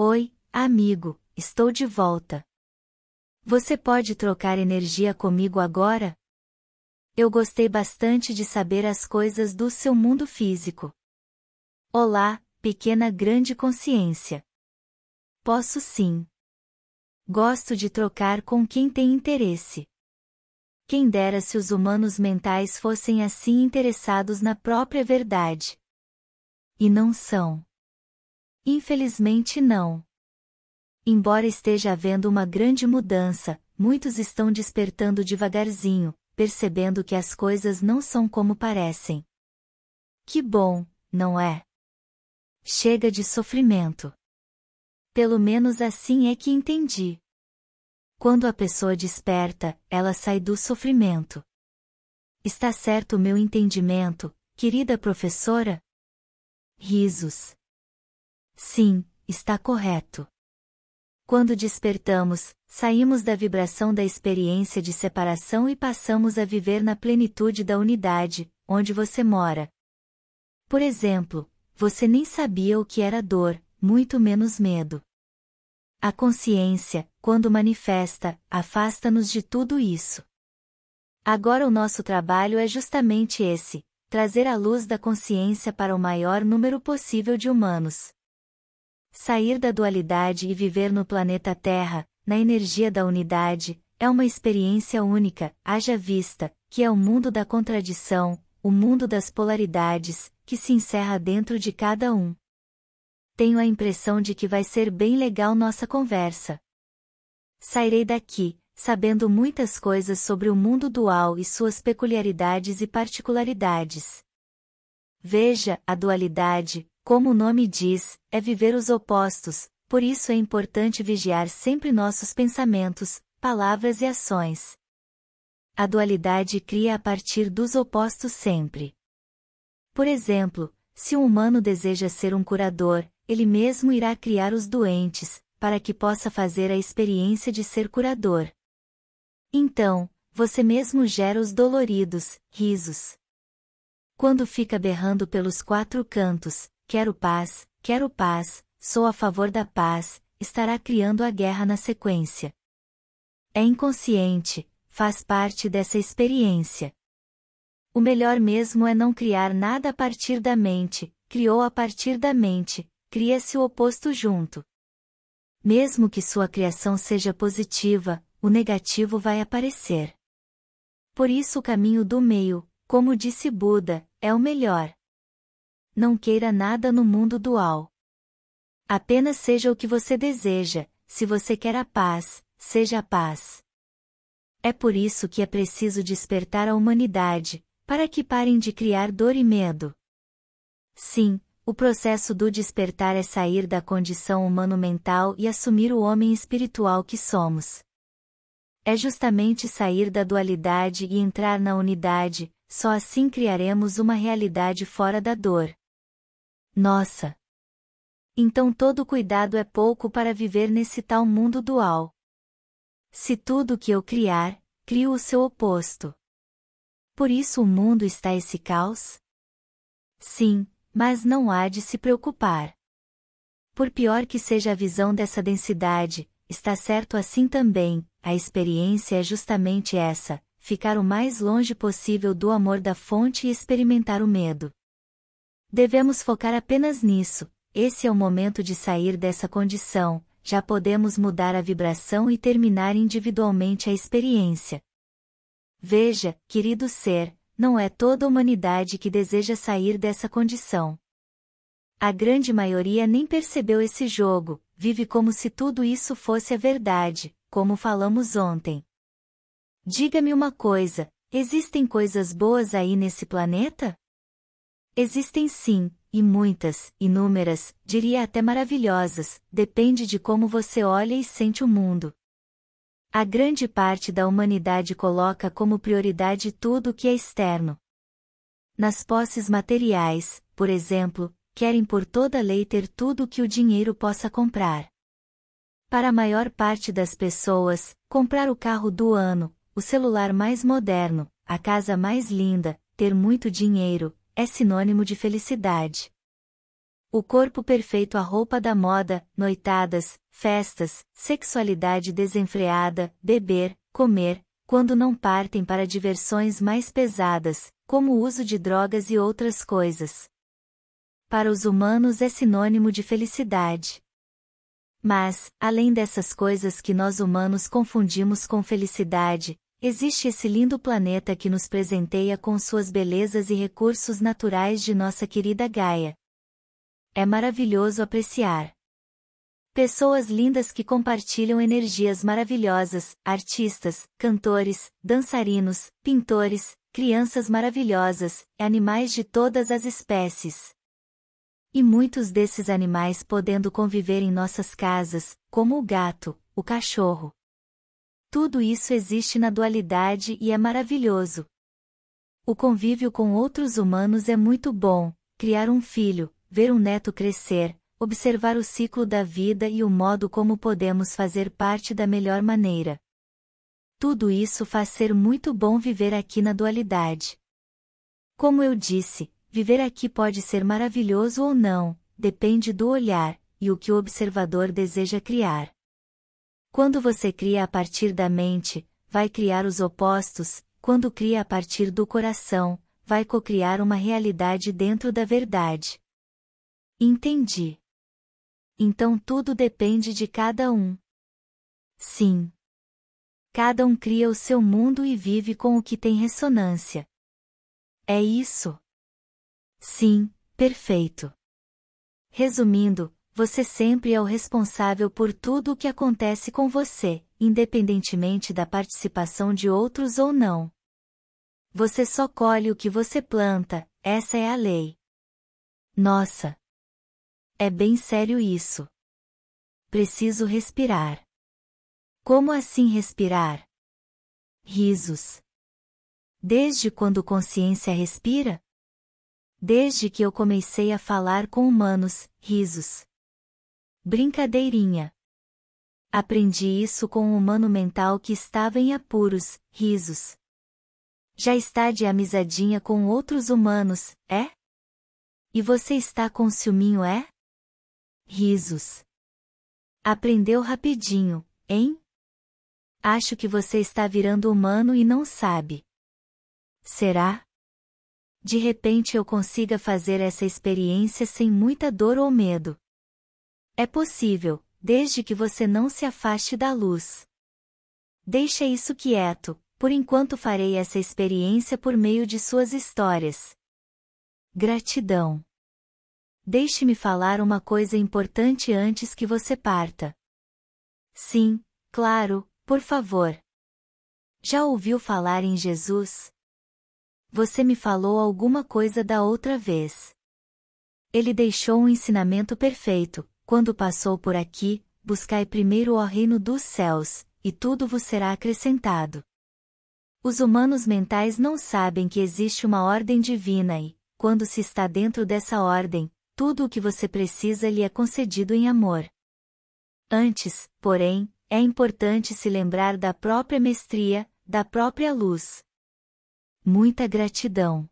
Oi, amigo, estou de volta. Você pode trocar energia comigo agora? Eu gostei bastante de saber as coisas do seu mundo físico. Olá, pequena grande consciência. Posso sim. Gosto de trocar com quem tem interesse. Quem dera se os humanos mentais fossem assim interessados na própria verdade. E não são. Infelizmente não. Embora esteja havendo uma grande mudança, muitos estão despertando devagarzinho, percebendo que as coisas não são como parecem. Que bom, não é? Chega de sofrimento. Pelo menos assim é que entendi. Quando a pessoa desperta, ela sai do sofrimento. Está certo o meu entendimento, querida professora? Risos. Sim, está correto. Quando despertamos, saímos da vibração da experiência de separação e passamos a viver na plenitude da unidade, onde você mora. Por exemplo, você nem sabia o que era dor, muito menos medo. A consciência, quando manifesta, afasta-nos de tudo isso. Agora o nosso trabalho é justamente esse: trazer a luz da consciência para o maior número possível de humanos. Sair da dualidade e viver no planeta Terra, na energia da unidade, é uma experiência única, haja vista, que é o mundo da contradição, o mundo das polaridades, que se encerra dentro de cada um. Tenho a impressão de que vai ser bem legal nossa conversa. Sairei daqui, sabendo muitas coisas sobre o mundo dual e suas peculiaridades e particularidades. Veja, a dualidade, como o nome diz, é viver os opostos, por isso é importante vigiar sempre nossos pensamentos, palavras e ações. A dualidade cria a partir dos opostos sempre. Por exemplo, se um humano deseja ser um curador, ele mesmo irá criar os doentes, para que possa fazer a experiência de ser curador. Então, você mesmo gera os doloridos, risos. Quando fica berrando pelos quatro cantos, quero paz, quero paz, sou a favor da paz, estará criando a guerra na sequência. É inconsciente, faz parte dessa experiência. O melhor mesmo é não criar nada a partir da mente, criou a partir da mente, cria-se o oposto junto. Mesmo que sua criação seja positiva, o negativo vai aparecer. Por isso o caminho do meio, como disse Buda, é o melhor não queira nada no mundo dual. Apenas seja o que você deseja, se você quer a paz, seja a paz. É por isso que é preciso despertar a humanidade, para que parem de criar dor e medo. Sim, o processo do despertar é sair da condição humano-mental e assumir o homem espiritual que somos. É justamente sair da dualidade e entrar na unidade, só assim criaremos uma realidade fora da dor. Nossa! Então todo cuidado é pouco para viver nesse tal mundo dual. Se tudo que eu criar, crio o seu oposto. Por isso o mundo está esse caos? Sim, mas não há de se preocupar. Por pior que seja a visão dessa densidade, está certo assim também, a experiência é justamente essa, ficar o mais longe possível do amor da fonte e experimentar o medo. Devemos focar apenas nisso, esse é o momento de sair dessa condição, já podemos mudar a vibração e terminar individualmente a experiência. Veja, querido ser, não é toda a humanidade que deseja sair dessa condição. A grande maioria nem percebeu esse jogo, vive como se tudo isso fosse a verdade, como falamos ontem. Diga-me uma coisa: existem coisas boas aí nesse planeta? Existem sim, e muitas, inúmeras, diria até maravilhosas, depende de como você olha e sente o mundo. A grande parte da humanidade coloca como prioridade tudo o que é externo. Nas posses materiais, por exemplo, querem por toda lei ter tudo o que o dinheiro possa comprar. Para a maior parte das pessoas, comprar o carro do ano, o celular mais moderno, a casa mais linda, ter muito dinheiro, é sinônimo de felicidade. O corpo perfeito a roupa da moda, noitadas, festas, sexualidade desenfreada, beber, comer, quando não partem para diversões mais pesadas, como o uso de drogas e outras coisas. Para os humanos é sinônimo de felicidade. Mas, além dessas coisas que nós humanos confundimos com felicidade, existe esse lindo planeta que nos presenteia com suas belezas e recursos naturais de nossa querida Gaia. É maravilhoso apreciar. Pessoas lindas que compartilham energias maravilhosas, artistas, cantores, dançarinos, pintores, crianças maravilhosas, animais de todas as espécies. E muitos desses animais podendo conviver em nossas casas, como o gato, o cachorro. Tudo isso existe na dualidade e é maravilhoso. O convívio com outros humanos é muito bom, criar um filho, ver um neto crescer, observar o ciclo da vida e o modo como podemos fazer parte da melhor maneira. Tudo isso faz ser muito bom viver aqui na dualidade. Como eu disse, viver aqui pode ser maravilhoso ou não, depende do olhar, e o que o observador deseja criar. Quando você cria a partir da mente, vai criar os opostos, quando cria a partir do coração, vai cocriar uma realidade dentro da verdade. Entendi. Então tudo depende de cada um. Sim. Cada um cria o seu mundo e vive com o que tem ressonância. É isso? Sim, perfeito. Resumindo, você sempre é o responsável por tudo o que acontece com você, independentemente da participação de outros ou não. Você só colhe o que você planta, essa é a lei. Nossa! É bem sério isso. Preciso respirar. Como assim respirar? Risos. Desde quando consciência respira? Desde que eu comecei a falar com humanos, risos. Brincadeirinha. Aprendi isso com um humano mental que estava em apuros, risos. Já está de amizadinha com outros humanos, é? E você está com ciúminho, é? Risos. Aprendeu rapidinho, hein? Acho que você está virando humano e não sabe. Será? De repente eu consiga fazer essa experiência sem muita dor ou medo. É possível, desde que você não se afaste da luz. Deixa isso quieto, por enquanto farei essa experiência por meio de suas histórias. Gratidão. Deixe-me falar uma coisa importante antes que você parta. Sim, claro, por favor. Já ouviu falar em Jesus? Você me falou alguma coisa da outra vez. Ele deixou um ensinamento perfeito, quando passou por aqui, buscai primeiro o reino dos céus, e tudo vos será acrescentado. Os humanos mentais não sabem que existe uma ordem divina e, quando se está dentro dessa ordem, tudo o que você precisa lhe é concedido em amor. Antes, porém, é importante se lembrar da própria mestria, da própria luz. Muita gratidão.